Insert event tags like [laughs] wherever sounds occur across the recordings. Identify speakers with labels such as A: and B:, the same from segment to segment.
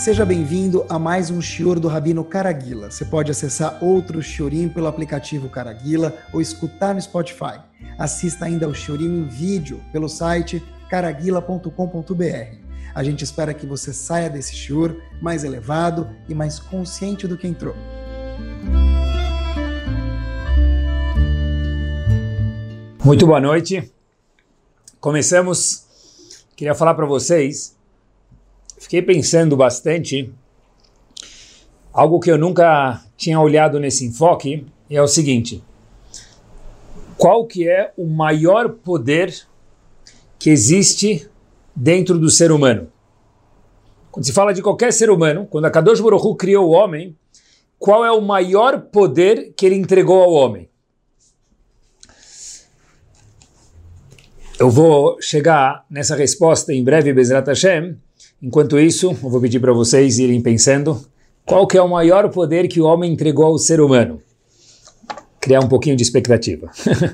A: Seja bem-vindo a mais um Shior do Rabino Caraguila. Você pode acessar outro Shiorim pelo aplicativo Caraguila ou escutar no Spotify. Assista ainda ao Shiorim em vídeo pelo site caraguila.com.br. A gente espera que você saia desse Shior mais elevado e mais consciente do que entrou.
B: Muito boa noite. Começamos. Queria falar para vocês. Fiquei pensando bastante. Algo que eu nunca tinha olhado nesse enfoque é o seguinte: qual que é o maior poder que existe dentro do ser humano? Quando se fala de qualquer ser humano, quando a Kadosh Baruch criou o homem, qual é o maior poder que ele entregou ao homem? Eu vou chegar nessa resposta em breve, Bezrat Hashem. Enquanto isso, eu vou pedir para vocês irem pensando qual que é o maior poder que o homem entregou ao ser humano. Criar um pouquinho de expectativa.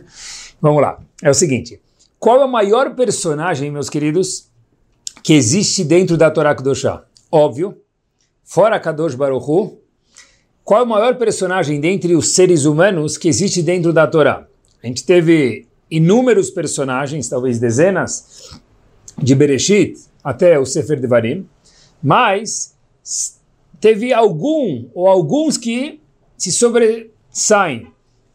B: [laughs] Vamos lá. É o seguinte. Qual é o maior personagem, meus queridos, que existe dentro da Torá Kedoshá? Óbvio, fora Kadosh Baruch Hu, qual é o maior personagem dentre os seres humanos que existe dentro da Torá? A gente teve inúmeros personagens, talvez dezenas, de Bereshit até o Sefer Devarim, mas teve algum ou alguns que se sobressaem.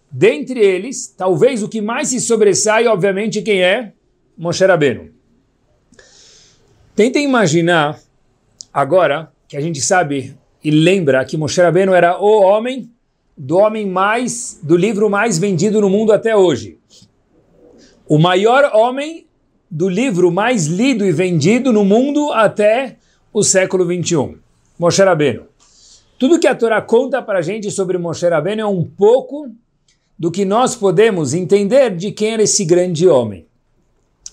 B: Dentre eles, talvez o que mais se sobressai, obviamente, quem é? Moshe Rabbeinu. Tentem imaginar, agora, que a gente sabe e lembra que Moshe Rabbeinu era o homem do homem mais, do livro mais vendido no mundo até hoje o maior homem do livro mais lido e vendido no mundo até o século 21, Moshe Rabbeinu. Tudo que a Torá conta para a gente sobre Moshe Rabbeinu é um pouco do que nós podemos entender de quem era esse grande homem.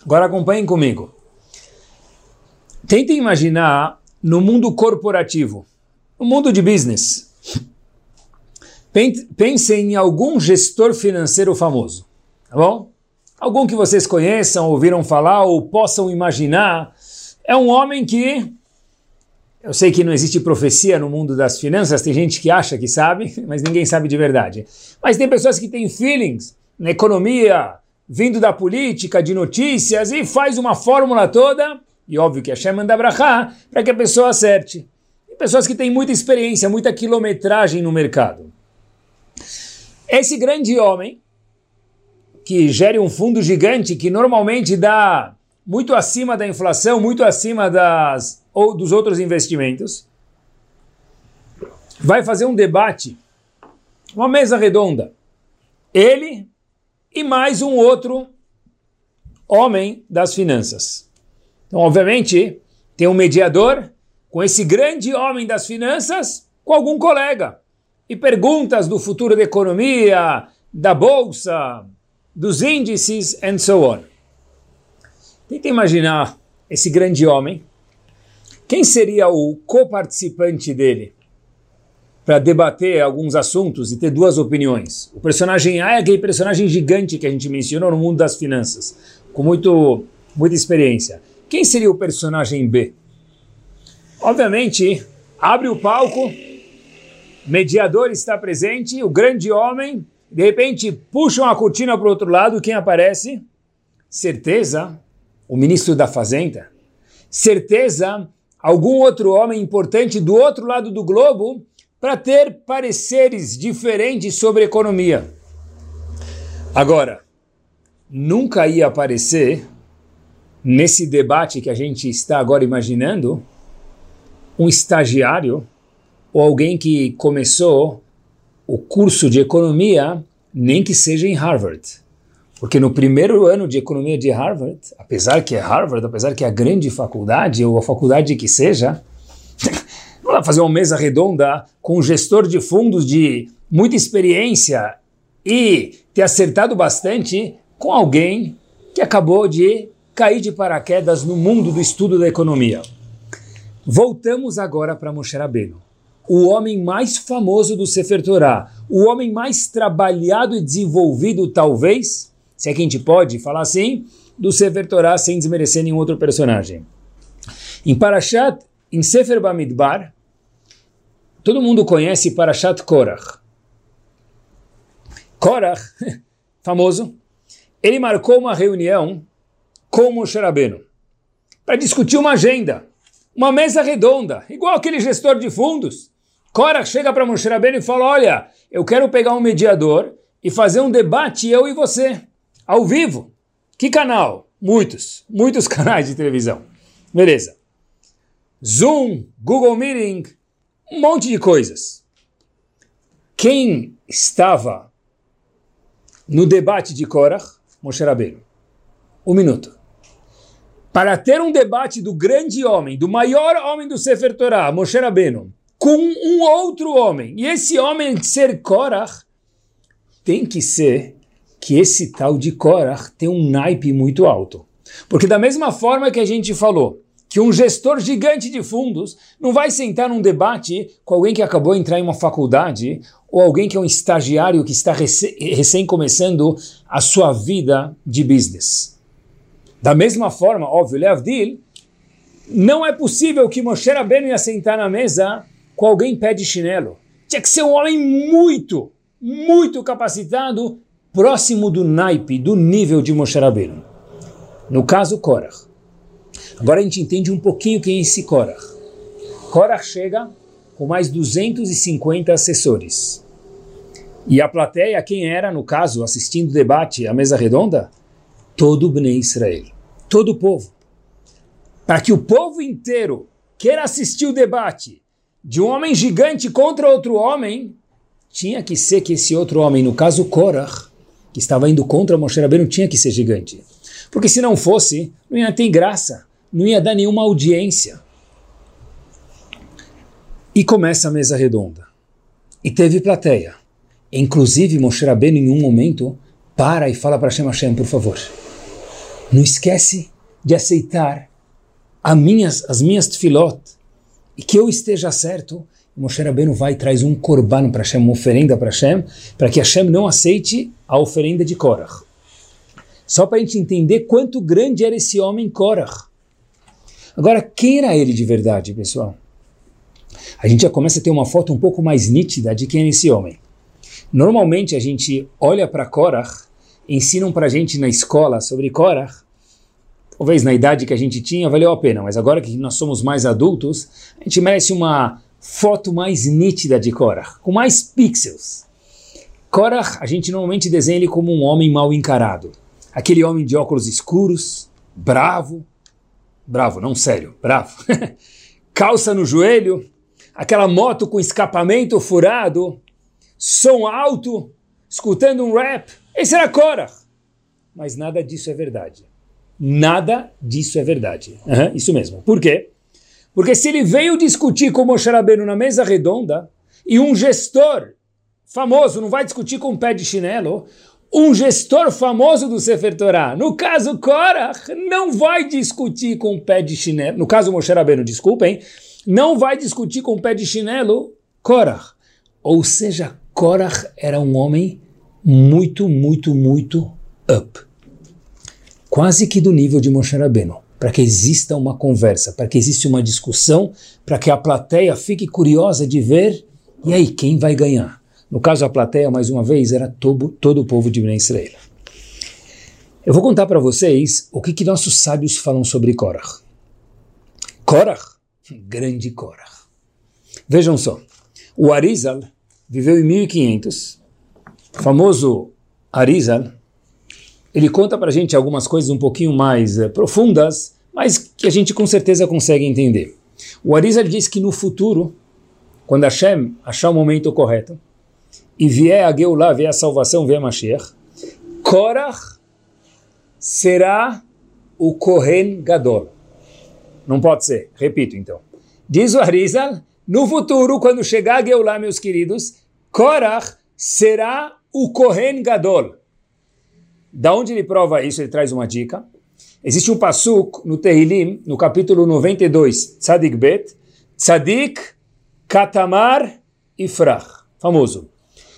B: Agora acompanhem comigo. Tentem imaginar no mundo corporativo, no mundo de business. Pensem em algum gestor financeiro famoso, tá bom? Algum que vocês conheçam, ouviram falar ou possam imaginar, é um homem que eu sei que não existe profecia no mundo das finanças, tem gente que acha que sabe, [laughs] mas ninguém sabe de verdade. Mas tem pessoas que têm feelings na economia, vindo da política, de notícias, e faz uma fórmula toda, e óbvio que Hashem manda brachá, para que a pessoa acerte. Pessoas que têm muita experiência, muita quilometragem no mercado. Esse grande homem, que gere um fundo gigante que normalmente dá muito acima da inflação, muito acima das, ou dos outros investimentos, vai fazer um debate, uma mesa redonda. Ele e mais um outro homem das finanças. Então, obviamente, tem um mediador com esse grande homem das finanças, com algum colega. E perguntas do futuro da economia, da bolsa, dos índices and so on. Tenta imaginar esse grande homem. Quem seria o co-participante dele para debater alguns assuntos e ter duas opiniões? O personagem A é aquele personagem gigante que a gente mencionou no mundo das finanças, com muito, muita experiência. Quem seria o personagem B? Obviamente, abre o palco, mediador está presente, o grande homem de repente puxam a cortina para o outro lado, quem aparece? Certeza, o ministro da Fazenda. Certeza, algum outro homem importante do outro lado do globo para ter pareceres diferentes sobre economia. Agora, nunca ia aparecer nesse debate que a gente está agora imaginando um estagiário ou alguém que começou o curso de economia, nem que seja em Harvard. Porque no primeiro ano de economia de Harvard, apesar que é Harvard, apesar que é a grande faculdade, ou a faculdade que seja, [laughs] não dá fazer uma mesa redonda com um gestor de fundos de muita experiência e ter acertado bastante com alguém que acabou de cair de paraquedas no mundo do estudo da economia. Voltamos agora para Moshe Rabbeinu o homem mais famoso do Sefer Torah, o homem mais trabalhado e desenvolvido, talvez, se é que a gente pode falar assim, do Sefer Torah sem desmerecer nenhum outro personagem. Em Parashat em Sefer Bamidbar, todo mundo conhece Parashat Korach. Korach, [laughs] famoso, ele marcou uma reunião com Moshe Rabbeinu para discutir uma agenda, uma mesa redonda, igual aquele gestor de fundos. Korach chega para Moshe Rabbeinu e fala, olha, eu quero pegar um mediador e fazer um debate eu e você, ao vivo. Que canal? Muitos, muitos [laughs] canais de televisão. Beleza. Zoom, Google Meeting, um monte de coisas. Quem estava no debate de Korach? Moshe Rabbeinu. Um minuto. Para ter um debate do grande homem, do maior homem do Sefer Torah, Moshe Rabbeinu, com um outro homem, e esse homem ser Korach, tem que ser que esse tal de Korach tem um naipe muito alto. Porque da mesma forma que a gente falou, que um gestor gigante de fundos não vai sentar num debate com alguém que acabou de entrar em uma faculdade ou alguém que é um estagiário que está recém, recém começando a sua vida de business. Da mesma forma, óbvio, Leavdil, não é possível que Moshe Rabbeinu ia sentar na mesa com alguém pé de chinelo. Tinha que ser um homem muito, muito capacitado, próximo do naipe, do nível de Moshe Rabbeinu. No caso, Korach. Agora a gente entende um pouquinho quem é esse Korach. Korach chega com mais 250 assessores. E a plateia, quem era, no caso, assistindo o debate, a mesa redonda? Todo o Bnei Israel. Todo o povo. Para que o povo inteiro queira assistir o debate de um homem gigante contra outro homem, tinha que ser que esse outro homem, no caso Korach, que estava indo contra Moshe Rabbeinu, tinha que ser gigante. Porque se não fosse, não ia ter graça, não ia dar nenhuma audiência. E começa a mesa redonda. E teve plateia. Inclusive, Moshe Rabbeinu, em um momento, para e fala para Hashem Hashem, por favor, não esquece de aceitar as minhas, as minhas tefilot e que eu esteja certo. Moshe Rabbeinu vai e traz um korban para Hashem, uma oferenda para Hashem, para que Hashem não aceite a oferenda de Korach. Só para a gente entender quanto grande era esse homem Korach. Agora, quem era ele de verdade, pessoal? A gente já começa a ter uma foto um pouco mais nítida de quem é esse homem. Normalmente a gente olha para Korach, ensinam para a gente na escola sobre Korach, talvez na idade que a gente tinha valeu a pena, mas agora que nós somos mais adultos, a gente merece uma foto mais nítida de Korach, com mais pixels. Korach, a gente normalmente desenha ele como um homem mal encarado. Aquele homem de óculos escuros, bravo, bravo, não sério, bravo, [laughs] calça no joelho, aquela moto com escapamento furado, som alto, escutando um rap. Esse era Korach. Mas nada disso é verdade. Nada disso é verdade. Uhum, isso mesmo. Por quê? Porque se ele veio discutir com Moshe Rabbeinu na mesa redonda e um gestor famoso não vai discutir com um pé de chinelo, um gestor famoso do Sefer Torah, no caso Korach, não vai discutir com o pé de chinelo, no caso Moshe Rabbeinu, desculpem, não vai discutir com o pé de chinelo Korach. Ou seja, Korach era um homem muito, muito, muito up. Quase que do nível de Moshe Rabbeinu. Para que exista uma conversa, para que exista uma discussão, para que a plateia fique curiosa de ver, e aí, quem vai ganhar? No caso, a plateia, mais uma vez, era todo, todo o povo de Bnei Israel. Eu vou contar para vocês o que, que nossos sábios falam sobre Korach. Korach, [laughs] grande Korach. Vejam só, o Arizal viveu em 1500, o famoso Arizal, ele conta para a gente algumas coisas um pouquinho mais uh, profundas, mas que a gente com certeza consegue entender. O Arizal diz que no futuro, quando Hashem achar o momento correto, e vier a Geulah, vier a salvação, vier a Mashiach, Korach será o Kohen Gadol. Não pode ser. Repito então. Diz o Arizal, no futuro, quando chegar a Geulah, meus queridos, Korach será o Kohen Gadol. Da onde ele prova isso? Ele traz uma dica. Existe um pasuk no Tehilim, no capítulo 92, Tzadik Bet, Tzadik Katamar Ifrach. Famoso.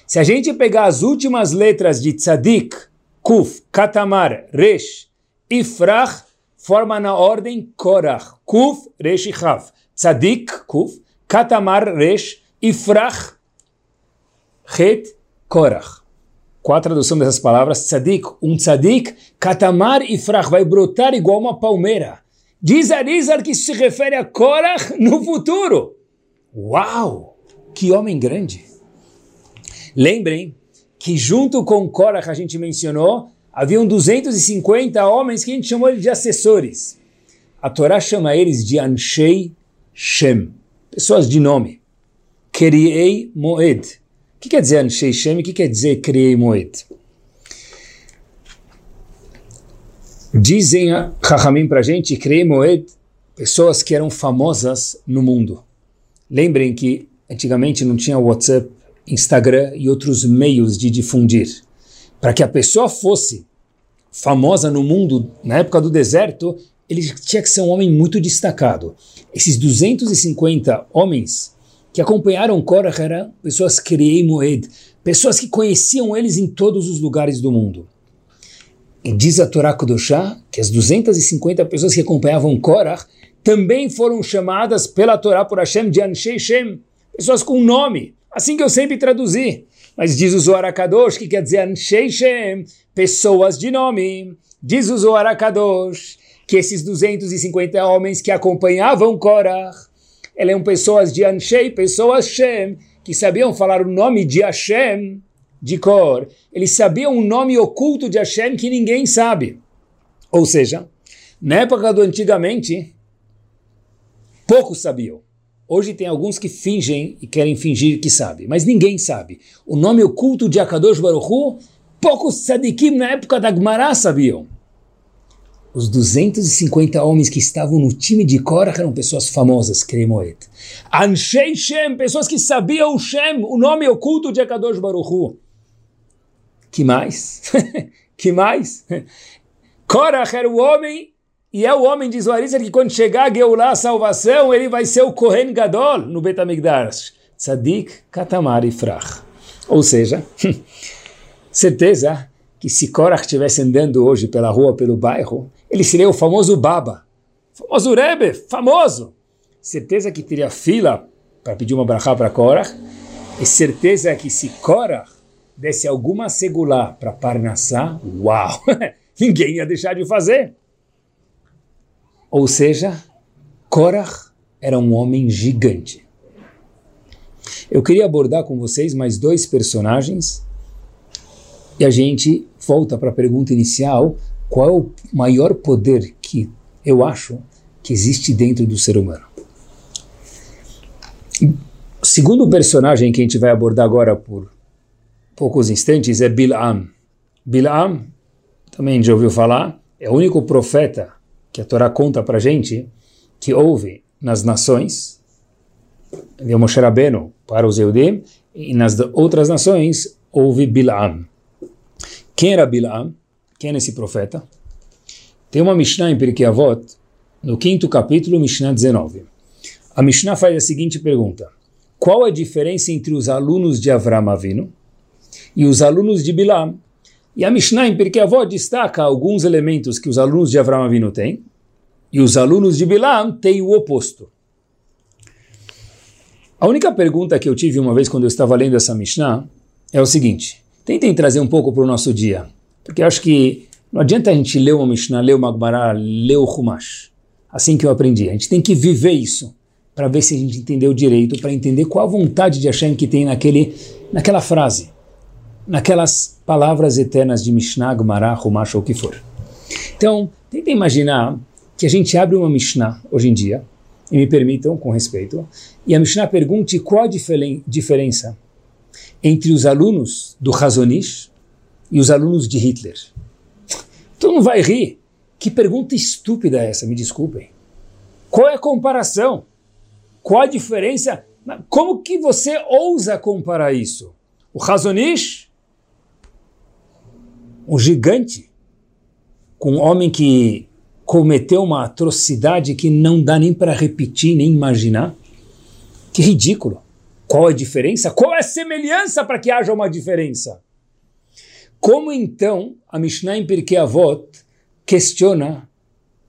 B: Se a gente pegar as últimas letras de Tzadik, Kuf, Katamar, Resh, Ifrach, forma na ordem Korach, Kuf, Resh e Chav. Tzadik, Kuf, Katamar, Resh, Ifrach, Het, Korach. Qual a tradução dessas palavras? Tzadik, um tzadik, Katamar, Ifrach, vai brotar igual uma palmeira. Diz Arizar que se refere a Korach no futuro. Uau! Que homem grande! Lembrem que junto com Korach a gente mencionou, haviam 250 homens que a gente chamou de assessores. A Torá chama eles de Anshei Shem, pessoas de nome. Keriei Moed. O que quer dizer Anshei Shem o que quer dizer Keriei Moed? Dizem a Chachamim para a gente, Keriei Moed, pessoas que eram famosas no mundo. Lembrem que antigamente não tinha WhatsApp, Instagram e outros meios de difundir. Para que a pessoa fosse famosa no mundo na época do deserto, ele tinha que ser um homem muito destacado. Esses 250 homens que acompanharam Korah eram pessoas Krei Moed, pessoas que conheciam eles em todos os lugares do mundo. E diz a Torá Kudoshá que as 250 pessoas que acompanhavam Korah também foram chamadas pela Torá por Hashem de Anshei Shem, pessoas com nome, Assim que eu sempre traduzi. Mas diz o Zohar Kadosh, que quer dizer Anshei Shem, pessoas de nome. Diz o Zohar Kadosh, que esses 250 homens que acompanhavam Korah, eram pessoas de Anshei, pessoas Shem, que sabiam falar o nome de Hashem, de Kor. Eles sabiam um nome oculto de Hashem que ninguém sabe. Ou seja, na época do antigamente, poucos sabiam. Hoje tem alguns que fingem e querem fingir que sabem, mas ninguém sabe. O nome oculto de Akadosh Baruch Hu, poucos tzadikim na época da Gemara sabiam. Os 250 homens que estavam no time de Korah eram pessoas famosas, Kremoet. Anshei Shem, pessoas que sabiam o Shem, o nome oculto de Akadosh Baruch Hu. Que mais? [laughs] que mais? Korah era o homem e é o homem, diz o Arizar, que quando chegar a Geulah, a salvação, ele vai ser o Kohen Gadol no Betamigdash. Tzadik Katamar Ifrach. Ou seja, [laughs] certeza que se Korach estivesse andando hoje pela rua, pelo bairro, ele seria o famoso Baba, famoso Rebbe, famoso. Certeza que teria fila para pedir uma brachá para Korach. E certeza que se Korach desse alguma segulá para Parnassá, uau, [laughs] ninguém ia deixar de fazer. Ou seja, Korach era um homem gigante. Eu queria abordar com vocês mais dois personagens e a gente volta para a pergunta inicial: qual é o maior poder que eu acho que existe dentro do ser humano? O segundo personagem que a gente vai abordar agora por poucos instantes é Bilam. Bilam, também já ouviu falar, é o único profeta que a Torá conta para gente que houve nas nações, de Moshe Rabbeinu para os Eudim, e nas outras nações houve Bilam. Quem era Bilam? Quem é esse profeta? Tem uma Mishnah em Pirkei Avot, no quinto capítulo, Mishnah 19. A Mishnah faz a seguinte pergunta: Qual a diferença entre os alunos de Avram Avinu e os alunos de Bilam? E a Mishnah em Pirkei Avot destaca alguns elementos que os alunos de Avram Avinu têm, e os alunos de Bilam têm o oposto. A única pergunta que eu tive uma vez quando eu estava lendo essa Mishnah é o seguinte: tentem trazer um pouco para o nosso dia, porque eu acho que não adianta a gente ler uma Mishnah, ler uma Gemara, ler o Humash. Assim que eu aprendi. A gente tem que viver isso para ver se a gente entendeu direito, para entender qual a vontade de Hashem que tem naquele, naquela frase naquelas palavras eternas de Mishnah, Gemara, Humash ou o que for. Então, tenta imaginar que a gente abre uma Mishnah hoje em dia, e me permitam, com respeito, e a Mishnah pergunte qual a diferen diferença entre os alunos do Razonish e os alunos de Hitler. Todo mundo vai rir. Que pergunta estúpida é essa, me desculpem. Qual é a comparação? Qual a diferença? Como que você ousa comparar isso? O Razonish um gigante, com um homem que cometeu uma atrocidade que não dá nem para repetir, nem imaginar. Que ridículo. Qual a diferença? Qual é a semelhança para que haja uma diferença? Como então a Mishnah em Pirkei Avot questiona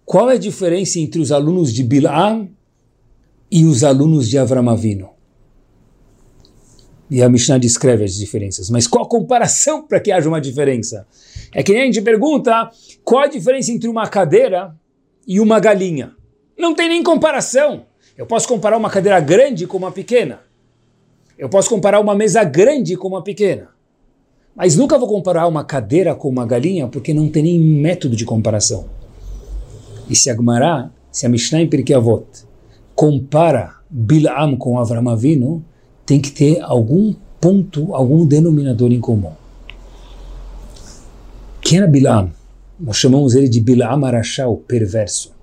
B: qual é a diferença entre os alunos de Bilam e os alunos de Avram? E a Mishnah descreve as diferenças. Mas qual a comparação para que haja uma diferença? É que nem a gente pergunta qual a diferença entre uma cadeira e uma galinha. Não tem nem comparação. Eu posso comparar uma cadeira grande com uma pequena. Eu posso comparar uma mesa grande com uma pequena. Mas nunca vou comparar uma cadeira com uma galinha porque não tem nem método de comparação. E se a Gemara, se a Mishnah em Pirkei Avot compara Bilam com Avram Avinu, tem que ter algum ponto, algum denominador em comum. Quem era Bilam? Nós chamamos ele de Bilam Arashá, o perverso.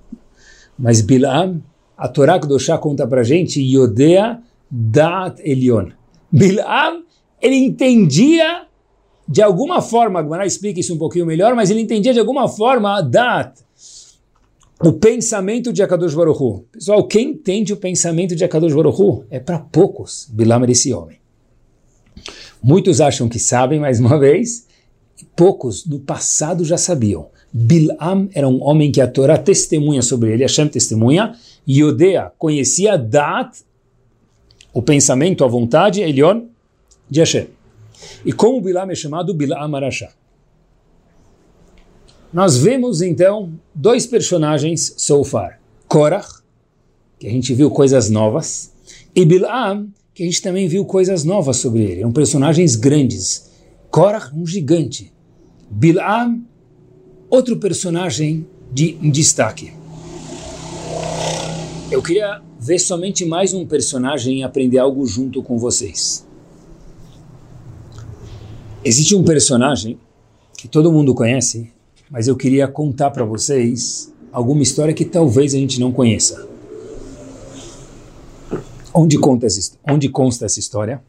B: Mas Bilam, a Torá Kedoshá conta pra gente, Yodea Dat Elion. Bilam, ele entendia de alguma forma, a Gemara explica isso um pouquinho melhor, mas ele entendia de alguma forma Dat, o pensamento de Akadosh Baruch. Pessoal, quem entende o pensamento de Akadosh Baruch? É para poucos, Bilam era esse homem. Muitos acham que sabem, mais uma vez, poucos no passado já sabiam. Bilam era um homem que a Torá testemunha sobre ele, Hashem testemunha, e Yodea conhecia Dat, o pensamento, a vontade, Elion, de Hashem. E como Bilam é chamado Bilam Arashá. Nós vemos então dois personagens so far. Korach, que a gente viu coisas novas, e Bilam, que a gente também viu coisas novas sobre ele. São personagens grandes. Korach, um gigante. Bilam, outro personagem de destaque. Eu queria ver somente mais um personagem e aprender algo junto com vocês. Existe um personagem que todo mundo conhece, mas eu queria contar para vocês alguma história que talvez a gente não conheça. Onde, conta essa, onde consta essa história?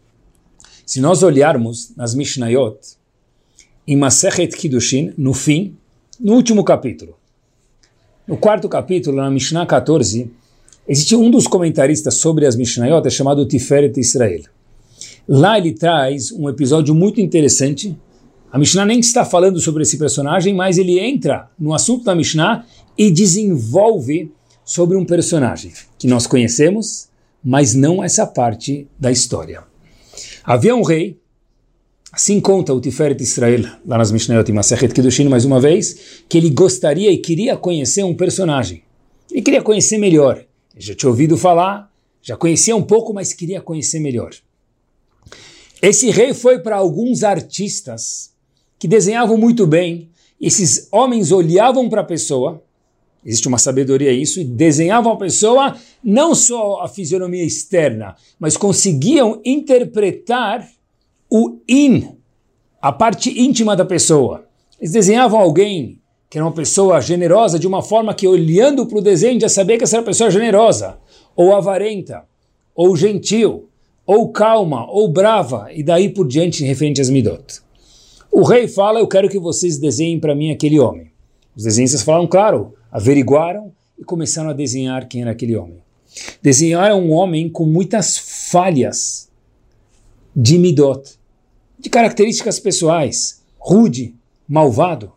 B: Se nós olharmos nas Mishnayot, em Masechet Kiddushin, no fim, no último capítulo, no quarto capítulo, na Mishnah 14, existe um dos comentaristas sobre as Mishnayot, é chamado Tiferet Israel. Lá ele traz um episódio muito interessante a Mishnah nem está falando sobre esse personagem, mas ele entra no assunto da Mishnah e desenvolve sobre um personagem que nós conhecemos, mas não essa parte da história. Havia um rei, assim conta o Tiferet Israel, lá nas Mishnayot e Masechet Kedushin, mais uma vez, que ele gostaria e queria conhecer um personagem. Ele queria conhecer melhor. Ele já tinha ouvido falar, já conhecia um pouco, mas queria conhecer melhor. Esse rei foi para alguns artistas que desenhavam muito bem. Esses homens olhavam para a pessoa, existe uma sabedoria isso, e desenhavam a pessoa não só a fisionomia externa, mas conseguiam interpretar o in, a parte íntima da pessoa. Eles desenhavam alguém que era uma pessoa generosa de uma forma que olhando para o desenho já sabia que essa era uma pessoa generosa, ou avarenta, ou gentil, ou calma, ou brava, e daí por diante referente às midot. O rei fala: Eu quero que vocês desenhem para mim aquele homem. Os desenhistas falaram, claro, averiguaram e começaram a desenhar quem era aquele homem. Desenharam um homem com muitas falhas de midot, de características pessoais, rude, malvado,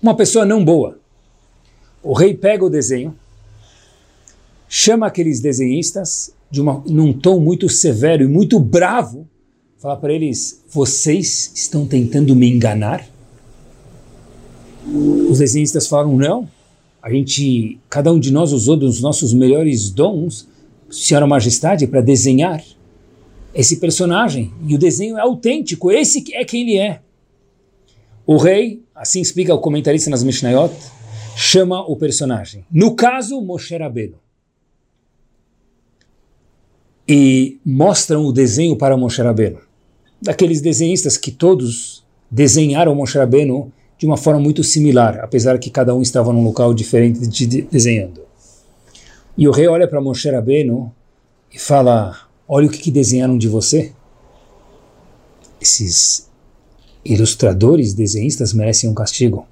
B: uma pessoa não boa. O rei pega o desenho, chama aqueles desenhistas de uma, num tom muito severo e muito bravo falar para eles: vocês estão tentando me enganar? Os desenhistas falaram: não. A gente, cada um de nós usou dos nossos melhores dons, Senhora Majestade, para desenhar esse personagem. E o desenho é autêntico, esse é quem ele é. O rei, assim explica o comentarista nas Mishnayot, chama o personagem. No caso, Moshe Rabbeinu e mostram o desenho para Moshe Rabbeinu daqueles desenhistas que todos desenharam Moshe Rabbeinu de uma forma muito similar, apesar que cada um estava num local diferente de, de desenhando. E o rei olha para Moshe Rabbeinu e fala, olha o que, que desenharam de você. Esses ilustradores, desenhistas merecem um castigo.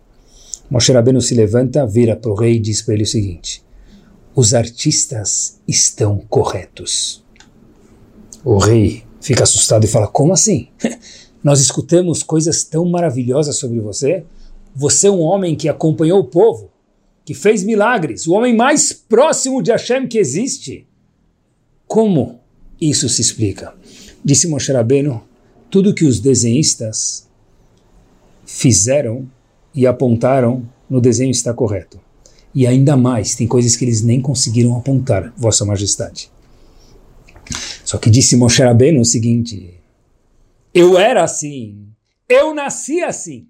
B: Moshe Rabbeinu se levanta, vira para o rei e diz para ele o seguinte, os artistas estão corretos. O rei fica assustado e fala: Como assim? [laughs] Nós escutamos coisas tão maravilhosas sobre você. Você é um homem que acompanhou o povo. que fez milagres, o homem mais próximo de Hashem que existe. Como isso se explica? Disse Moshe Rabbeinu, tudo que os desenhistas fizeram e apontaram no desenho está correto. E ainda mais, tem coisas que eles nem conseguiram apontar, Vossa Majestade. Só que disse Moshe Rabbeinu o seguinte, eu era assim, eu nasci assim,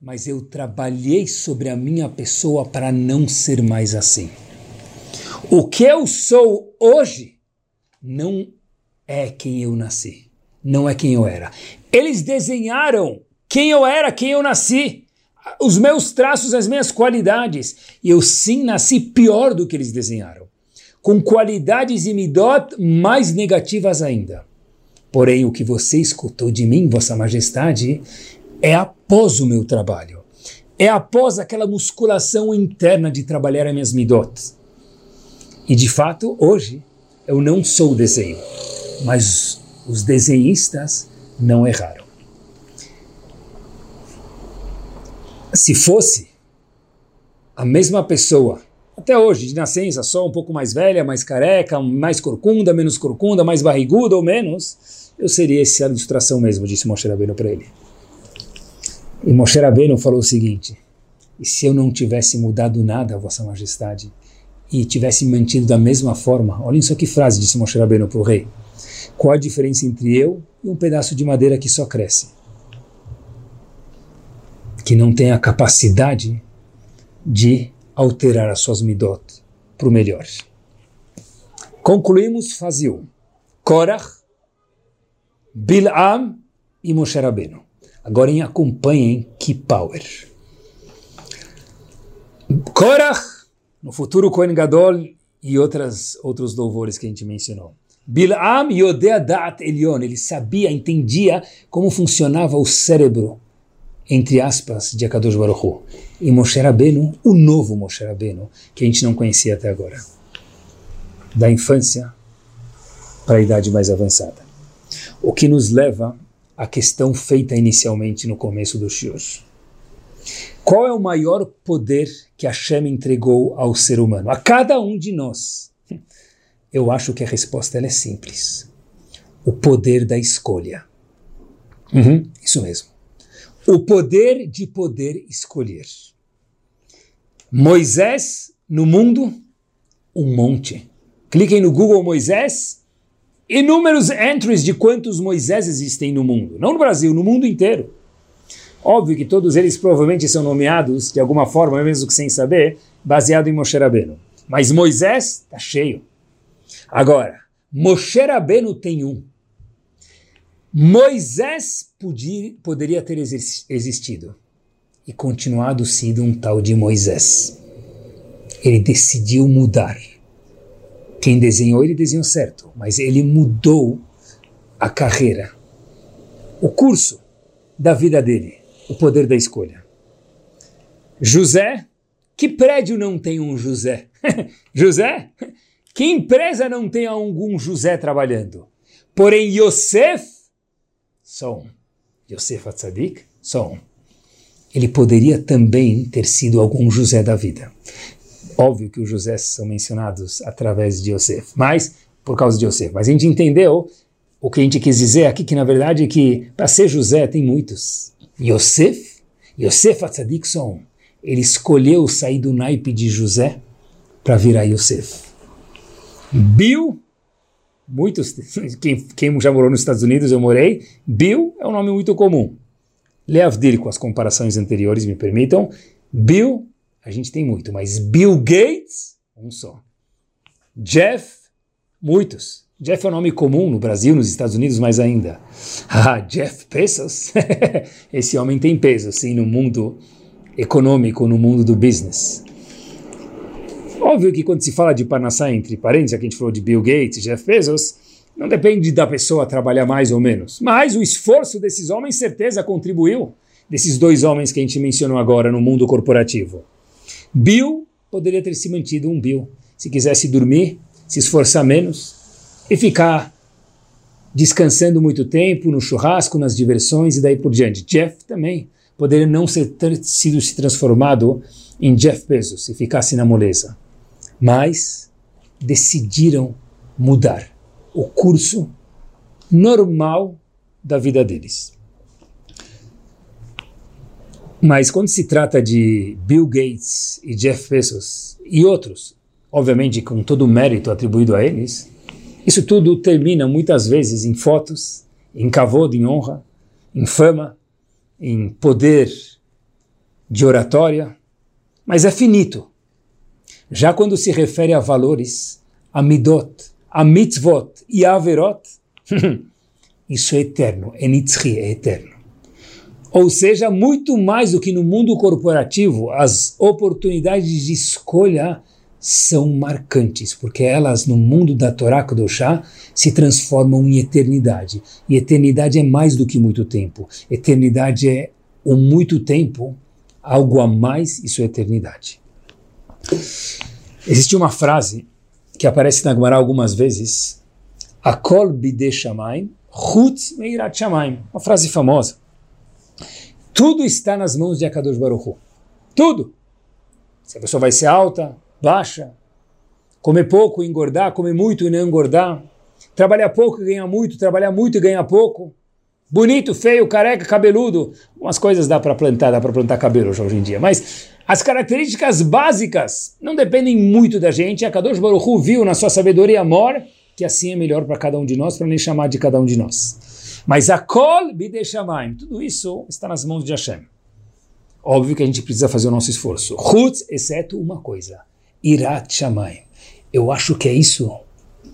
B: mas eu trabalhei sobre a minha pessoa para não ser mais assim. O que eu sou hoje não é quem eu nasci, não é quem eu era. Eles desenharam quem eu era, quem eu nasci, os meus traços, as minhas qualidades. E eu sim nasci pior do que eles desenharam, com qualidades e midot mais negativas ainda. Porém, o que você escutou de mim, Vossa Majestade, é após o meu trabalho. É após aquela musculação interna de trabalhar as minhas midot. E de fato, hoje, eu não sou desenho, mas os desenhistas não erraram. Se fosse a mesma pessoa, até hoje, de nascença, só um pouco mais velha, mais careca, mais corcunda, menos corcunda, mais barriguda ou menos, eu seria essa ilustração mesmo, disse Moshe Rabbeinu para ele. E Moshe Rabbeinu falou o seguinte, e se eu não tivesse mudado nada, Vossa Majestade, e tivesse mantido da mesma forma, olhem só que frase disse Moshe Rabbeinu para o rei, qual a diferença entre eu e um pedaço de madeira que só cresce? Que não tem a capacidade de alterar as suas midot para o melhor. Concluímos fase 1. Korach, Bil'am e Moshe Rabbeinu. Agora acompanhem que power. Korach, no futuro Kohen Gadol e outras, outros louvores que a gente mencionou. Bil'am Yodea Da'at Elion, ele sabia, entendia como funcionava o cérebro, entre aspas, de Akadosh Baruch Hu. E Moshe Rabbeinu, o novo Moshe Rabbeinu, que a gente não conhecia até agora. Da infância para a idade mais avançada. O que nos leva à questão feita inicialmente no começo do Shur. Qual é o maior poder que Hashem entregou ao ser humano? A cada um de nós. [laughs] Eu acho que a resposta é simples. O poder da escolha. Uhum, isso mesmo. O poder de poder escolher. Moisés no mundo, um monte. Cliquem no Google Moisés, inúmeros entries de quantos Moisés existem no mundo. Não no Brasil, no mundo inteiro. Óbvio que todos eles provavelmente são nomeados, de alguma forma, mesmo que sem saber, baseado em Moshe Rabbeinu. Mas Moisés está cheio. Agora, Moshe Rabbeinu tem um. Moisés podia, poderia ter existido e continuado sendo um tal de Moisés. Ele decidiu mudar. Quem desenhou, ele desenhou certo, mas ele mudou a carreira, o curso da vida dele, o poder da escolha. José, que prédio não tem um José? [laughs] José? Que empresa não tem algum José trabalhando? Porém, Yosef, só um. Yosef Atzadik, só um. Ele poderia também ter sido algum José da vida. Óbvio que os José são mencionados através de Yosef, mas por causa de Yosef. Mas a gente entendeu o que a gente quis dizer aqui, que na verdade é que para ser José tem muitos. Yosef, Yosef Atzadik só um. Ele escolheu sair do naipe de José para virar Yosef. Bill, muitos, quem, quem, já morou nos Estados Unidos, eu morei, Bill é um nome muito comum. Leavdil, com as comparações anteriores, me permitam, Bill, a gente tem muito, mas Bill Gates, um só. Jeff, muitos. Jeff é um nome comum no Brasil, nos Estados Unidos, mais ainda. [laughs] Ah, Jeff Bezos? [laughs] Esse homem tem peso, sim, no mundo econômico, no mundo do business. Óbvio que quando se fala de Parnassá entre parênteses, aqui a gente falou de Bill Gates, Jeff Bezos, não depende da pessoa trabalhar mais ou menos. Mas o esforço desses homens, certeza, contribuiu. Desses dois homens que a gente mencionou agora no mundo corporativo. Bill poderia ter se mantido um Bill. Se quisesse dormir, se esforçar menos e ficar descansando muito tempo no churrasco, nas diversões e daí por diante. Jeff também poderia não ter sido se transformado em Jeff Bezos se ficasse na moleza, mas decidiram mudar o curso normal da vida deles. Mas quando se trata de Bill Gates e Jeff Bezos e outros, obviamente com todo o mérito atribuído a eles, isso tudo termina muitas vezes em fotos, em cavalo, em honra, em fama, em poder de oratória, mas é finito. Já quando se refere a valores, a midot, a mitzvot e a averot, [laughs] isso é eterno, é nitzri, é eterno. Ou seja, muito mais do que no mundo corporativo, as oportunidades de escolha são marcantes, porque elas no mundo da Torá Kedoshá se transformam em eternidade. E eternidade é mais do que muito tempo. Eternidade é o muito tempo, algo a mais, isso é eternidade. Existe uma frase que aparece na Gemara algumas vezes, Akol bide shamayim, chutz meirat shamayim. Uma frase famosa. Tudo está nas mãos de Akadosh Baruch Hu. Tudo. Se a pessoa vai ser alta, baixa, comer pouco, engordar, comer muito e não engordar, trabalhar pouco e ganhar muito, trabalhar muito e ganhar pouco, bonito, feio, careca, cabeludo, umas coisas dá para plantar, dá para plantar cabelo hoje em dia, mas as características básicas não dependem muito da gente, a Kadosh Baruch Hu viu na sua sabedoria amor que assim é melhor para cada um de nós, para nem chamar de cada um de nós. Mas a kol bideshamaim, tudo isso está nas mãos de Hashem. Óbvio que a gente precisa fazer o nosso esforço. Chutz, exceto uma coisa. Irat shamayim. Eu acho que é isso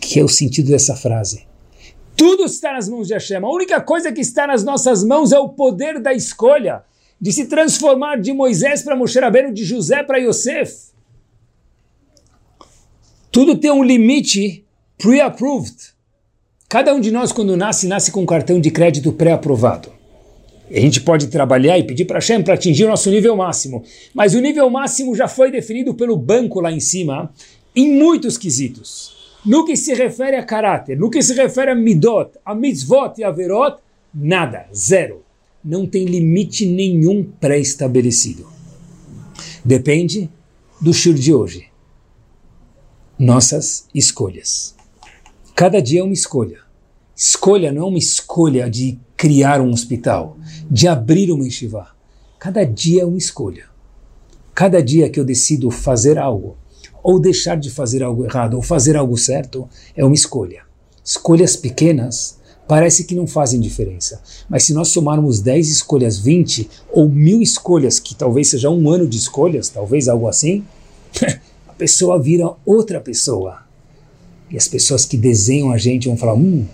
B: que é o sentido dessa frase. Tudo está nas mãos de Hashem. A única coisa que está nas nossas mãos é o poder da escolha, de se transformar de Moisés para Moshe Rabbeinu, de José para Yosef. Tudo tem um limite pre-approved. Cada um de nós, quando nasce, nasce com um cartão de crédito pré-aprovado. A gente pode trabalhar e pedir para Hashem para atingir o nosso nível máximo. Mas o nível máximo já foi definido pelo banco lá em cima, em muitos quesitos. No que se refere a caráter, no que se refere a midot, a mitzvot e a verot, nada, zero. Não tem limite nenhum pré-estabelecido. Depende do shur de hoje. Nossas escolhas. Cada dia é uma escolha. Escolha não é uma escolha de criar um hospital, de abrir uma yeshiva. Cada dia é uma escolha. Cada dia que eu decido fazer algo, ou deixar de fazer algo errado, ou fazer algo certo, é uma escolha. Escolhas pequenas parece que não fazem diferença. Mas se nós somarmos 10 escolhas, 20 ou mil escolhas, que talvez seja um ano de escolhas, talvez algo assim, [laughs] a pessoa vira outra pessoa. E as pessoas que desenham a gente vão falar: hum,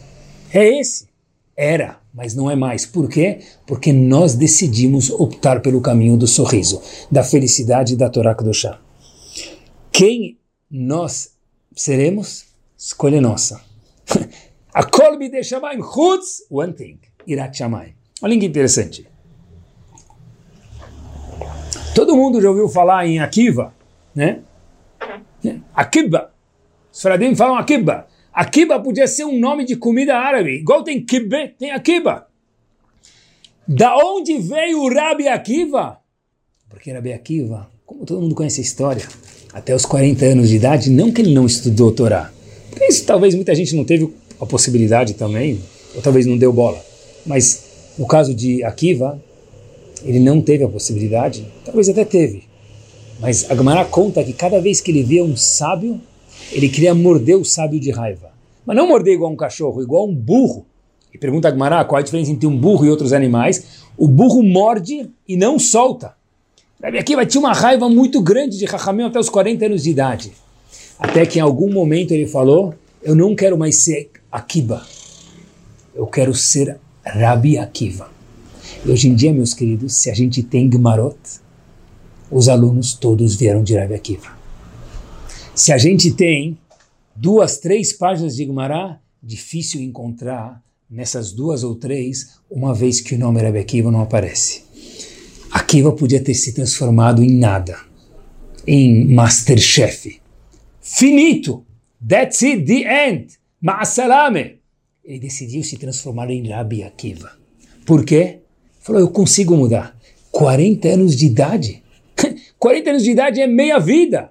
B: é esse. Era, mas não é mais. Por quê? Porque nós decidimos optar pelo caminho do sorriso, da felicidade e da Torá Kedoshá. Quem nós seremos? Escolha nossa. [laughs] A kolbi de shamayim chutz, one thing, irat shamayim. Olha que interessante. Todo mundo já ouviu falar em Akiva, né? Akiba, os faradim falam akiba. Akiba podia ser um nome de comida árabe. Igual tem kibbe, tem akiba. Da onde veio o Rabi Akiva? Porque Rabi Akiva, como todo mundo conhece a história, até os 40 anos de idade, não que ele não estudou Torá. Por isso talvez muita gente não teve a possibilidade também, ou talvez não deu bola. Mas no caso de Akiva, ele não teve a possibilidade, talvez até teve. Mas a Gemara conta que cada vez que ele via um sábio, ele queria morder o sábio de raiva. Mas não morder igual um cachorro, igual um burro. E pergunta a Gmará qual a diferença entre um burro e outros animais. O burro morde e não solta. Aqui vai ter uma raiva muito grande de Rahamim até os 40 anos de idade. Até que em algum momento ele falou: Eu não quero mais ser Akiba, eu quero ser Rabi Akiva. E hoje em dia, meus queridos, se a gente tem Gmarot, os alunos todos vieram de Rabi Akiva. Se a gente tem duas, três páginas de Gumará, difícil encontrar nessas duas ou três, uma vez que o nome Rebbe Akiva não aparece. Akiva podia ter se transformado em nada, em Masterchef. Finito! That's it, the end! Ma'asalame! Ele decidiu se transformar em Rabi Akiva. Por quê? Falou, eu consigo mudar. 40 anos de idade? [laughs] 40 anos de idade é meia vida.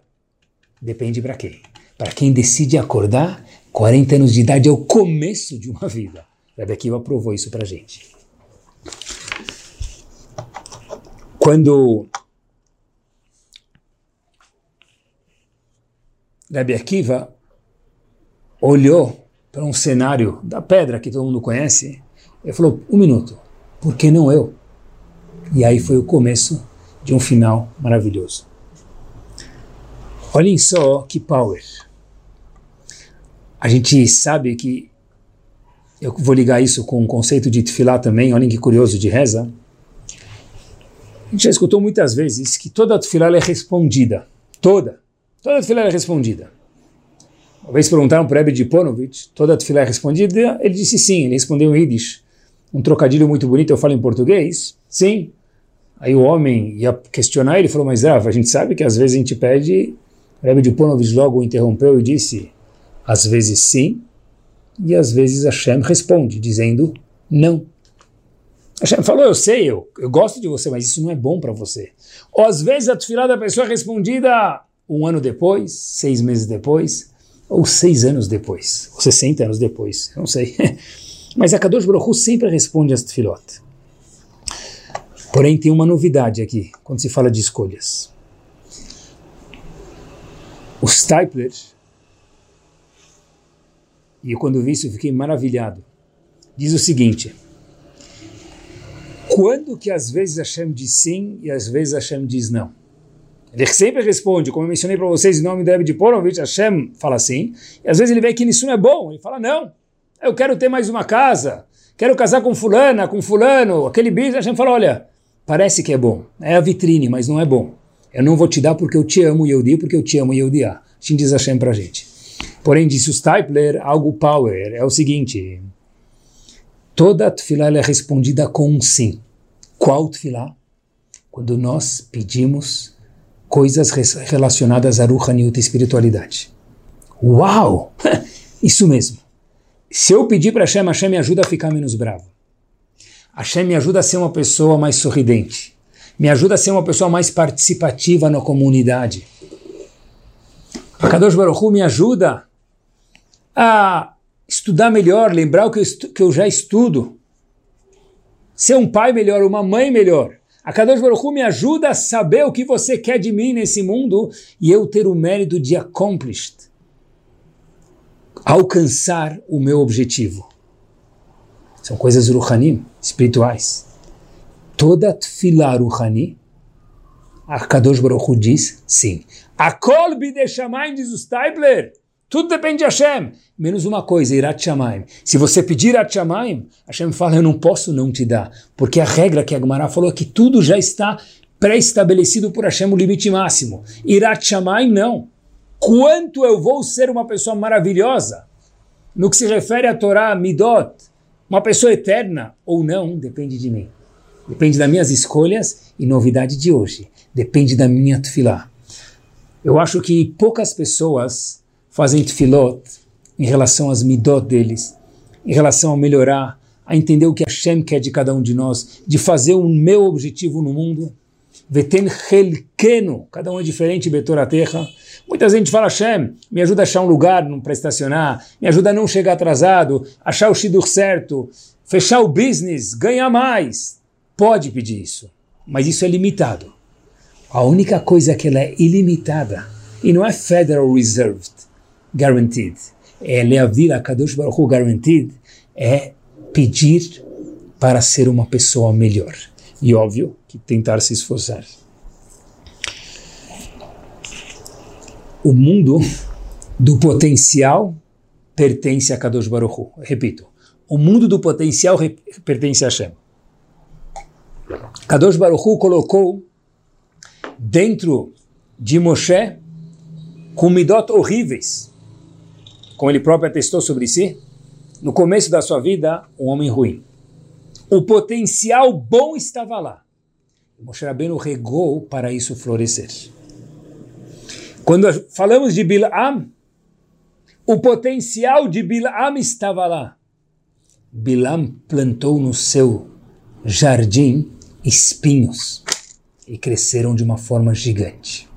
B: Depende para quem. Para quem decide acordar, 40 anos de idade é o começo de uma [laughs] vida. Rebbe Akiva provou isso para gente. Quando Rebbe Akiva olhou para um cenário da pedra que todo mundo conhece, ele falou, um minuto, por que não eu? E aí foi o começo de um final maravilhoso. Olhem só que power. A gente sabe que, eu vou ligar isso com o conceito de tefilá também, olhem que curioso, de reza. A gente já escutou muitas vezes que toda tefilá é respondida. Toda. Toda tefilá é respondida. Uma vez perguntaram para o Rebbe Ponovitch, toda tefilá é respondida? Ele disse sim, ele respondeu em Yiddish. Um trocadilho muito bonito, eu falo em português? Sim. Aí o homem ia questionar, ele falou, mas Rafa, a gente sabe que às vezes a gente pede... O Rebbe Ponovitch logo interrompeu e disse, às vezes sim, e às vezes Hashem responde, dizendo não. Hashem falou, eu sei, eu, eu gosto de você, mas isso não é bom para você. Ou às vezes a tefilá da pessoa é respondida um ano depois, seis meses depois, ou seis anos depois, ou 60 anos depois, eu não sei. [laughs] Mas a Kadosh Baruch sempre responde às tefilot. Porém, tem uma novidade aqui, quando se fala de escolhas. O Stipler, e eu quando vi isso fiquei maravilhado, diz o seguinte, quando que às vezes Hashem diz sim e às vezes Hashem diz não? Ele sempre responde, como eu mencionei para vocês, em nome do Rebbe de Porovitch, Hashem fala assim, e às vezes ele vê que isso não é bom, ele fala, não, eu quero ter mais uma casa, quero casar com fulana, com fulano, aquele bicho, Hashem fala, olha, parece que é bom, é a vitrine, mas não é bom. Eu não vou te dar porque eu te amo e eu di, porque eu te amo e eu di. Assim diz Hashem para a gente. Porém, disse o Stipler, algo power, é o seguinte, toda tefilá é respondida com um sim. Qual tefilá? Quando nós pedimos coisas relacionadas a Ruhaniut e espiritualidade. Uau! [laughs] Isso mesmo. Se eu pedir para Hashem, Hashem me ajuda a ficar menos bravo. Hashem me ajuda a ser uma pessoa mais sorridente. Me ajuda a ser uma pessoa mais participativa na comunidade. A Kadosh Baruch Hu me ajuda a estudar melhor, lembrar o que eu, que eu já estudo. Ser um pai melhor, uma mãe melhor. A Kadosh Baruch Hu me ajuda a saber o que você quer de mim nesse mundo e eu ter o mérito de accomplished, alcançar o meu objetivo. São coisas ruhanim, espirituais. Toda tefilá ruhani, a Kadosh Baruch Hu diz sim. A kolbi de Shamayim, diz o Stipler, tudo depende de Hashem. Menos uma coisa, Irat Shamayim. Se você pedir Irat Shamayim, Hashem fala, eu não posso não te dar. Porque a regra que a falou é que tudo já está pré-estabelecido por Hashem, o limite máximo. Irat Shamayim, não. Quanto eu vou ser uma pessoa maravilhosa? No que se refere a Torá, Midot, uma pessoa eterna ou não, depende de mim. Depende das minhas escolhas e novidade de hoje. Depende da minha tefilá. Eu acho que poucas pessoas fazem tefilot em relação às midot deles, em relação a melhorar, a entender o que Hashem quer de cada um de nós, de fazer o meu objetivo no mundo. Veten helkeno, cada um é diferente, betor a terra. Muita gente fala, Hashem, me ajuda a achar um lugar para estacionar, me ajuda a não chegar atrasado, achar o shidur certo, fechar o business, ganhar mais. Pode pedir isso, mas isso é limitado. A única coisa é que ela é ilimitada e não é Federal Reserved guaranteed. É Leavdil Kadosh Baruch guaranteed é pedir para ser uma pessoa melhor. E óbvio que tentar se esforçar. O mundo do potencial pertence a Kadosh Baruch. Repito, o mundo do potencial pertence a Hashem. Kadosh Baruch colocou dentro de Moshe com midot horríveis como ele próprio atestou sobre si, no começo da sua vida, um homem ruim. O potencial bom estava lá. Moshe Rabbeinu regou para isso florescer. Quando falamos de Bilam, o potencial de Bilam estava lá. Bilam plantou no seu jardim espinhos. e cresceram de uma forma gigante.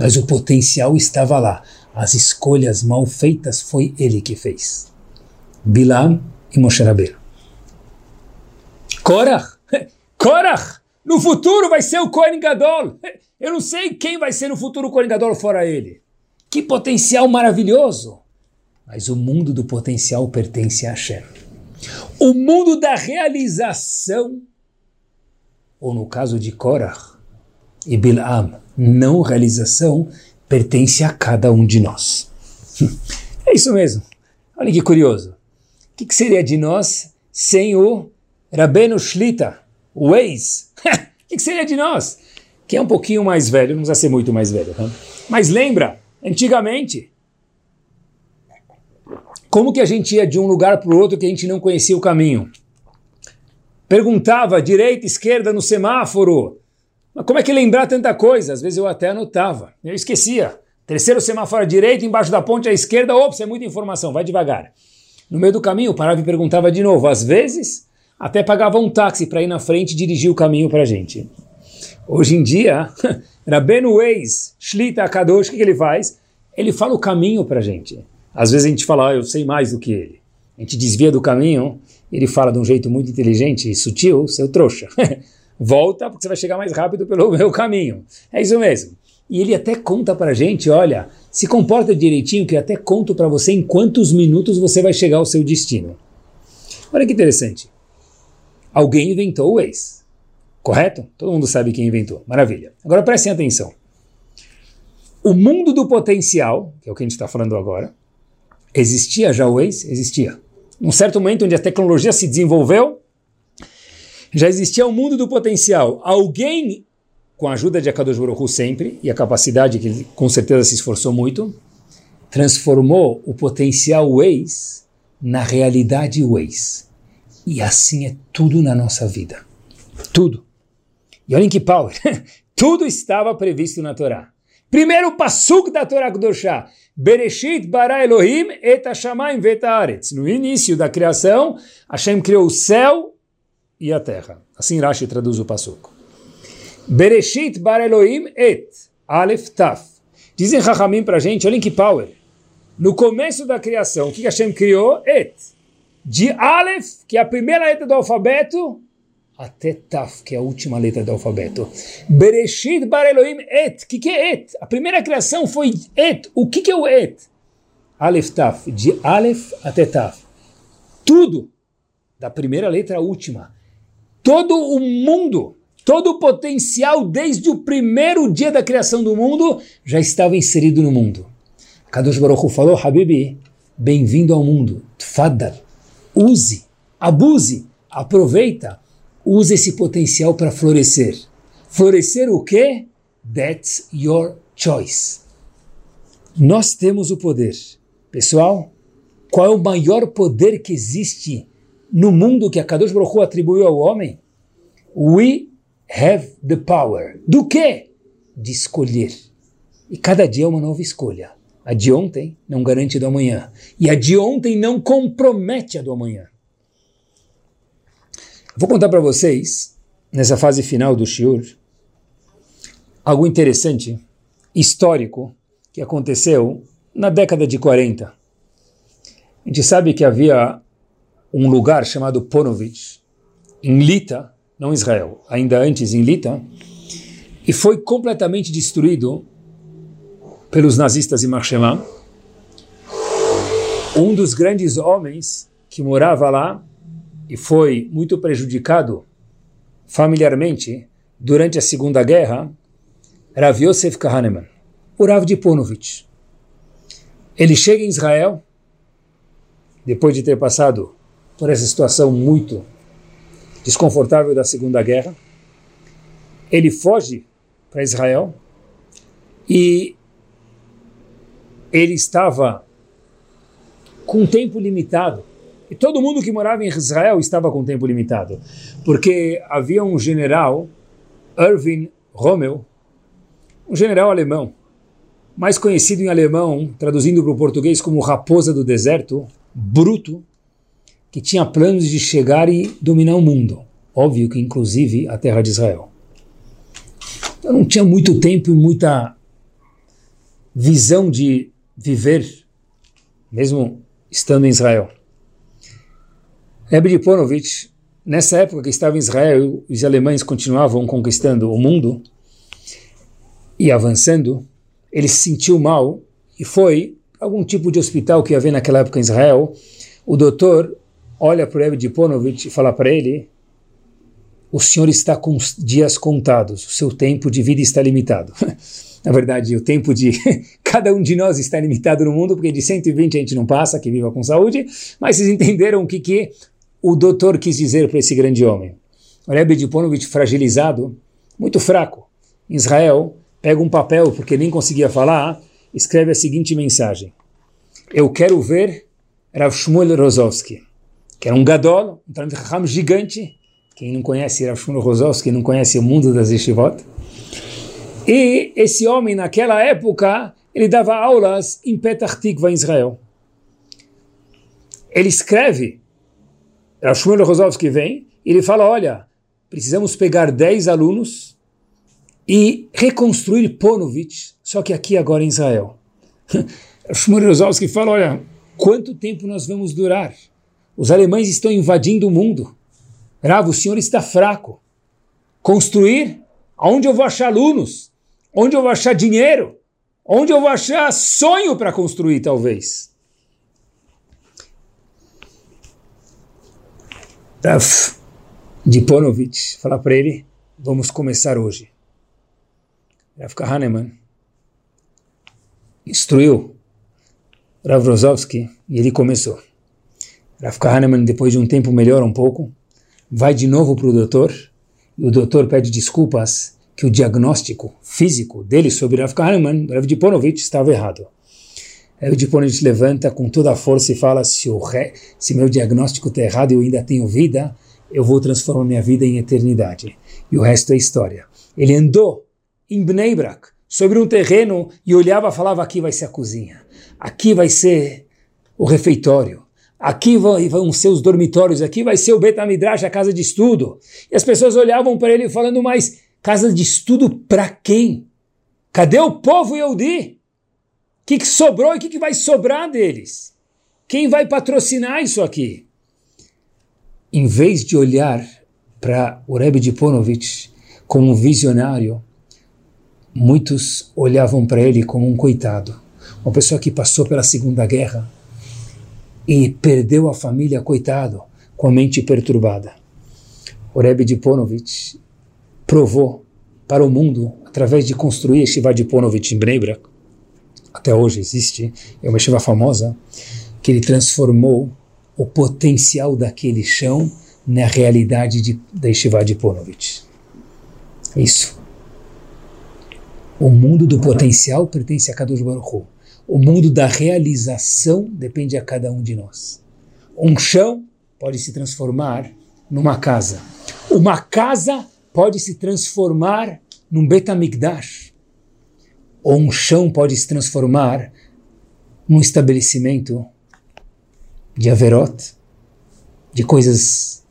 B: Mas o potencial estava lá. As escolhas mal feitas foi ele que fez. Bilam e Moshe Rabbeinu. Korach, [laughs] Korach, no futuro vai ser o Kohen Gadol. [laughs] Eu não sei quem vai ser no futuro o Kohen Gadol fora ele. Que potencial maravilhoso! Mas o mundo do potencial pertence a Hashem. O mundo da realização, ou no caso de Korach e Bilam, não realização, pertence a cada um de nós. [laughs] É isso mesmo. Olha que curioso. O que, seria de nós sem o Rabenu Shlita, o ex? [laughs] O que, seria de nós? Que é um pouquinho mais velho, não precisa ser muito mais velho. Tá? Mas lembra, antigamente, como que a gente ia de um lugar para o outro que a gente não conhecia o caminho? Perguntava direita, esquerda no semáforo. Mas como é que lembrar tanta coisa? Às vezes eu até anotava, eu esquecia. Terceiro semáforo à direita, embaixo da ponte à esquerda, ops, é muita informação, vai devagar. No meio do caminho, parava e perguntava de novo. Às vezes, até pagava um táxi para ir na frente e dirigir o caminho para a gente. Hoje em dia, [laughs] Rabenu Weiss, Shlita Akadosh, o que, que ele faz? Ele fala o caminho para a gente. Às vezes a gente fala, ah, eu sei mais do que ele. A gente desvia do caminho, ele fala de um jeito muito inteligente e sutil, seu trouxa. [laughs] Volta, porque você vai chegar mais rápido pelo [laughs] meu caminho. É isso mesmo. E ele até conta para a gente, olha, se comporta direitinho que eu até conto para você em quantos minutos você vai chegar ao seu destino. Olha que interessante. Alguém inventou o Waze. Correto? Todo mundo sabe quem inventou. Maravilha. Agora prestem atenção. O mundo do potencial, que é o que a gente está falando agora, Existia já o Waze? Existia. Num certo momento onde a tecnologia se desenvolveu, já existia o um mundo do potencial. Alguém, com a ajuda de Akadosh Baruch sempre, e a capacidade que ele com certeza se esforçou muito, transformou o potencial Waze na realidade Waze. E assim é tudo na nossa vida. Tudo. E olhem que power. [laughs] tudo estava previsto na Torá. Primeiro passuk da Torá Kudoshá. Bereshit bara Elohim et hashamayim. No início da criação, Hashem criou o céu e a terra. Assim Rashi traduz o passuco. Bereshit bara Elohim et Aleph Taf. Dizem Rahamim para a gente, olhem que power. No começo da criação, o que Hashem criou? Et. De Aleph, que é a primeira letra do alfabeto, até Taf, que é a última letra do alfabeto. Bereshit bar Elohim et. O que, que é et? A primeira criação foi et. O que, que é o et? Aleph Taf. De Aleph até Taf. Tudo, da primeira letra à última. Todo o mundo, todo o potencial desde o primeiro dia da criação do mundo já estava inserido no mundo. Kadosh Baruch falou, Habibi, bem-vindo ao mundo. Tfadal. Use, abuse, aproveita Use esse potencial para florescer. Florescer o quê? That's your choice. Nós temos o poder. Pessoal, qual é o maior poder que existe no mundo que a Kadosh Baruch atribuiu ao homem? We have the power. Do quê? De escolher. E cada dia é uma nova escolha. A de ontem não garante do amanhã. E a de ontem não compromete a do amanhã. Vou contar para vocês, nessa fase final do Shiur, algo interessante, histórico, que aconteceu na década de 40. A gente sabe que havia um lugar chamado Ponovich, em Lita, não Israel, ainda antes em Lita, e foi completamente destruído pelos nazistas em Marchelam. Um dos grandes homens que morava lá e foi muito prejudicado familiarmente durante a Segunda Guerra, Rav Yosef Kahneman, o Rav de Ponovich. Ele chega em Israel, depois de ter passado por essa situação muito desconfortável da Segunda Guerra, ele foge para Israel e ele estava com tempo limitado. E todo mundo que morava em Israel estava com tempo limitado, porque havia um general, Irving Rommel, um general alemão, mais conhecido em alemão, traduzindo para o português como Raposa do Deserto, bruto, que tinha planos de chegar e dominar o mundo. Óbvio que inclusive a terra de Israel. eu não tinha muito tempo e muita visão de viver, mesmo estando em Israel. Rebbe Liponovich, nessa época que estava em Israel, os alemães continuavam conquistando o mundo e avançando, ele se sentiu mal e foi algum tipo de hospital que havia naquela época em Israel. O doutor olha para o Rebbe Liponovich e fala para ele, o senhor está com dias contados, o seu tempo de vida está limitado. [laughs] Na verdade, o tempo de [laughs] cada um de nós está limitado no mundo, porque de 120 a gente não passa, que viva com saúde, mas vocês entenderam o que, que o doutor quis dizer para esse grande homem. O Rebbe de Ponovitch, fragilizado, muito fraco, em Israel, pega um papel, porque nem conseguia falar, escreve a seguinte mensagem. Eu quero ver Rav Shmuel Rozovsky, que era um gadol, um Talmud gigante, quem não conhece Rav Shmuel Rozovsky, não conhece o mundo das yeshivot. E esse homem, naquela época, ele dava aulas em Petah Tikva, em Israel. Ele escreve é o Shmuel Rozovsky vem e ele fala, olha, precisamos pegar 10 alunos e reconstruir Ponovitch, só que aqui agora em Israel. [laughs] Shmuel Rozovsky fala, olha, quanto tempo nós vamos durar? Os alemães estão invadindo o mundo. Rav, o senhor está fraco. Construir? Aonde eu vou achar alunos? Onde eu vou achar dinheiro? Onde eu vou achar sonho para construir, talvez? Rav Diponovich falar para ele, vamos começar hoje. Rav Kahneman instruiu Rav Rosovsky e ele começou. Rav Kahneman, depois de um tempo, melhora um pouco, vai de novo para o doutor e o doutor pede desculpas que o diagnóstico físico dele sobre Rav Kahneman, Rav Diponovich, estava errado. Aí o Diponovich levanta com toda a força e fala: se, o re... se meu diagnóstico está errado e eu ainda tenho vida, eu vou transformar minha vida em eternidade. E o resto é história. Ele andou em Bnei Brak, sobre um terreno, e olhava e falava: aqui vai ser a cozinha, aqui vai ser o refeitório, aqui vão ser os dormitórios, aqui vai ser o Betamidrash, a casa de estudo. E as pessoas olhavam para ele falando: mas casa de estudo para quem? Cadê o povo Yehudi? que, que sobrou e o que, que vai sobrar deles? Quem vai patrocinar isso aqui? Em vez de olhar para o Rebbe de Ponovitch como um visionário, muitos olhavam para ele como um coitado, uma pessoa que passou pela Segunda Guerra e perdeu a família, coitado, com a mente perturbada. O Rebbe de Ponovitch provou para o mundo, através de construir Shiva de Ponovitch em Bnei Brak, até hoje existe, é uma chuva famosa, que ele transformou o potencial daquele chão na realidade de, da Yeshiva de Ponovitch. Isso. O mundo do potencial pertence a Kadosh Baruch Hu. O mundo da realização depende a cada um de nós. Um chão pode se transformar numa casa. Uma casa pode se transformar num Betamigdash ou um chão pode se transformar num estabelecimento de averot, de coisas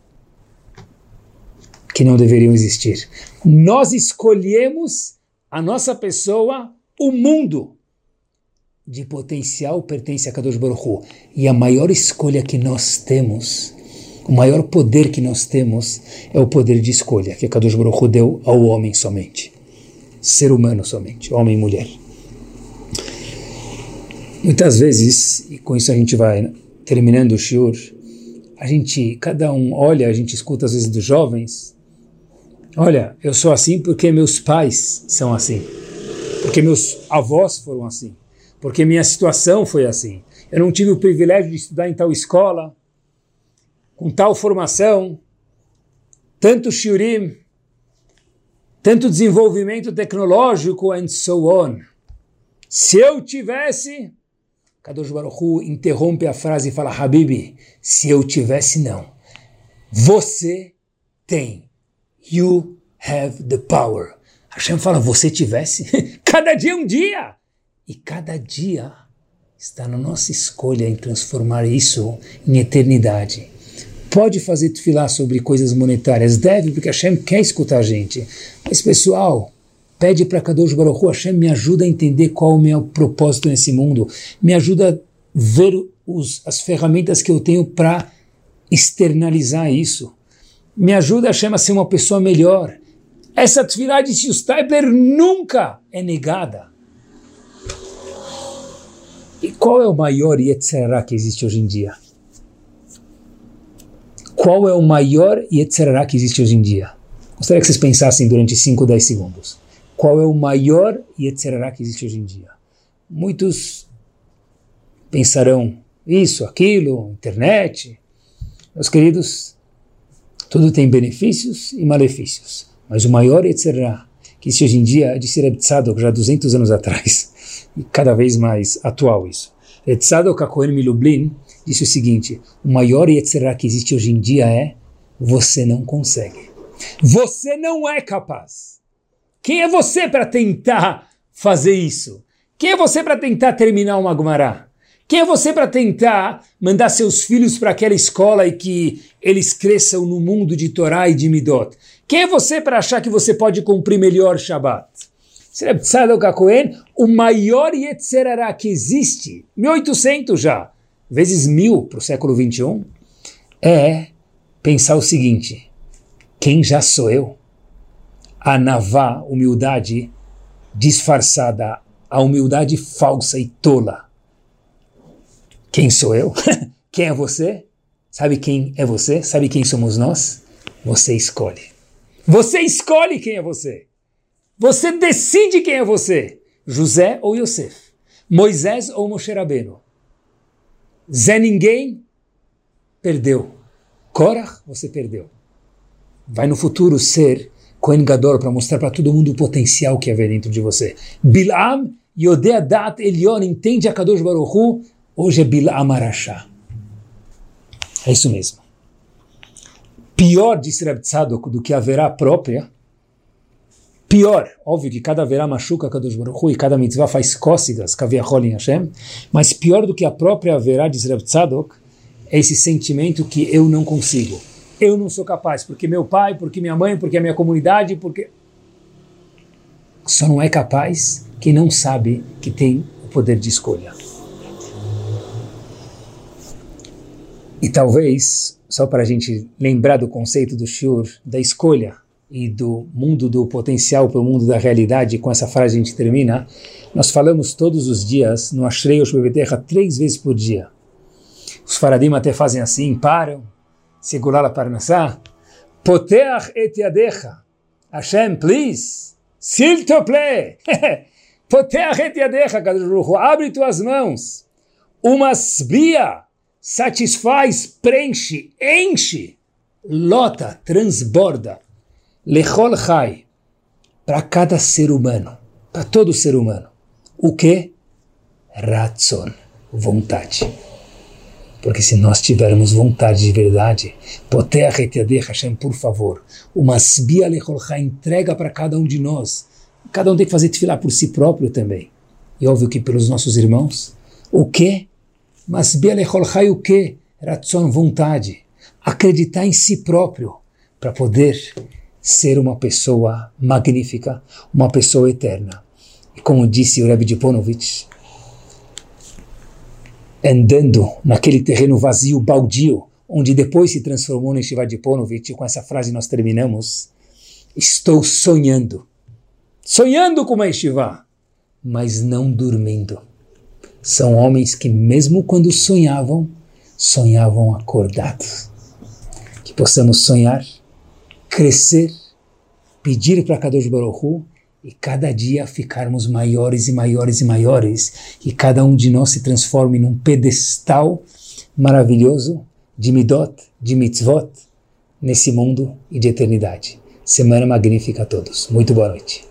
B: que não deveriam existir. Nós escolhemos a nossa pessoa, o mundo de potencial pertence a Kadosh Baruch Hu. E a maior escolha que nós temos, o maior poder que nós temos é o poder de escolha que Kadosh Baruch Hu deu ao homem somente ser humano somente, homem e mulher. Muitas vezes, e com isso a gente vai terminando o shiur, a gente, cada um olha, a gente escuta às vezes dos jovens, olha, eu sou assim porque meus pais são assim, porque meus avós foram assim, porque minha situação foi assim. Eu não tive o privilégio de estudar em tal escola, com tal formação, tanto shiurim, tanto desenvolvimento tecnológico and so on. Se eu tivesse, Kadosh Baruch Hu interrompe a frase e fala, Habibi, se eu tivesse não. Você tem. You have the power. Hashem fala, você tivesse. [laughs] cada dia é um dia. E cada dia está na nossa escolha em transformar isso em eternidade pode fazer tefilá sobre coisas monetárias, deve, porque Hashem quer escutar a gente. Mas, pessoal, Pede para Kadosh Baruch Hashem, me ajuda a entender qual o meu propósito nesse mundo. Me ajuda a ver os, as ferramentas que eu tenho para externalizar isso. Me ajuda, Hashem, a ser uma pessoa melhor. Essa atividade de Stapler nunca é negada. E qual é o maior Yetzirah que existe hoje em dia? Qual é o maior Yetzirah que existe hoje em dia? Gostaria que vocês pensassem durante 5, 10 segundos. Qual é o maior Yetzirah que existe hoje em dia? Muitos pensarão isso, aquilo, internet. Meus queridos, tudo tem benefícios e malefícios. Mas o maior Yetzirah que existe hoje em dia é de Sirab Tzadok, já 200 anos atrás e cada vez mais atual isso. Tzadok HaKohen Milublin disse o seguinte, o maior Yetzirah que existe hoje em dia é você não consegue. Você não é capaz. Quem é você para tentar fazer isso? Quem é você para tentar terminar uma Gumará? Quem é você para tentar mandar seus filhos para aquela escola e que eles cresçam no mundo de Torá e de Midot? Quem é você para achar que você pode cumprir melhor Shabat? Reb Tzadok HaKohen, o maior Yetzerará que existe, 1800 já, vezes mil para o século 21, é pensar o seguinte, quem já sou eu? A navá, humildade disfarçada, a humildade falsa e tola. Quem sou eu? [laughs] quem é você? Sabe quem é você? Sabe quem somos nós? Você escolhe. Você escolhe quem é você. Você decide quem é você, José ou Yosef, Moisés ou Moshe Rabbeinu. Zé Ninguém perdeu. Korach, você perdeu. Vai no futuro ser Kohen Gadol para mostrar para todo mundo o potencial que havia dentro de você. Bilam, Yodea Dat Elion, entende a Kadosh Baruch Hu, hoje é Bilam Arashá. É isso mesmo. Pior, disse Reb Tzadok, do que a verá própria, Pior, óbvio que cada verá machuca Kadosh Baruch e cada mitzvah faz cócegas, kaviachol em Hashem, mas pior do que a própria verá de Reb Tzadok é esse sentimento que eu não consigo. Eu não sou capaz, porque meu pai, porque minha mãe, porque a minha comunidade, porque... Só não é capaz quem não sabe que tem o poder de escolha. E talvez, só para a gente lembrar do conceito do Shur, da escolha, e do mundo do potencial para o mundo da realidade, com essa frase a gente termina, nós falamos todos os dias no Ashrei Oshbebeterra três vezes por dia. Os faradim até fazem assim, param, segurar a parnassá, poteach et yadecha, Hashem, please, s'il te plaît, [laughs] poteach et yadecha, abre tuas mãos, uma sbia, satisfaz, preenche, enche, lota, transborda, Lechol Chai, para cada ser humano, para todo ser humano. O que? Ratson, vontade. Porque se nós tivermos vontade de verdade, Potea Hashem, por favor, uma Sbia Lechol Chai entrega para cada um de nós. Cada um tem que fazer tefilá por si próprio também. E óbvio que pelos nossos irmãos. O que? Mas Sbia Lechol Chai o que? Ratson, vontade. Acreditar em si próprio para poder ser uma pessoa magnífica, uma pessoa eterna. E como disse o Rebbe de Ponovitch, andando naquele terreno vazio, baldio, onde depois se transformou no Shiva de Ponovitch, com essa frase nós terminamos, estou sonhando, sonhando com uma Shiva, mas não dormindo. São homens que mesmo quando sonhavam, sonhavam acordados. Que possamos sonhar crescer, pedir para Kadosh Baruch Hu, e cada dia ficarmos maiores e maiores e maiores, e cada um de nós se transforme num pedestal maravilhoso de midot, de mitzvot, nesse mundo e de eternidade. Semana magnífica a todos. Muito boa noite.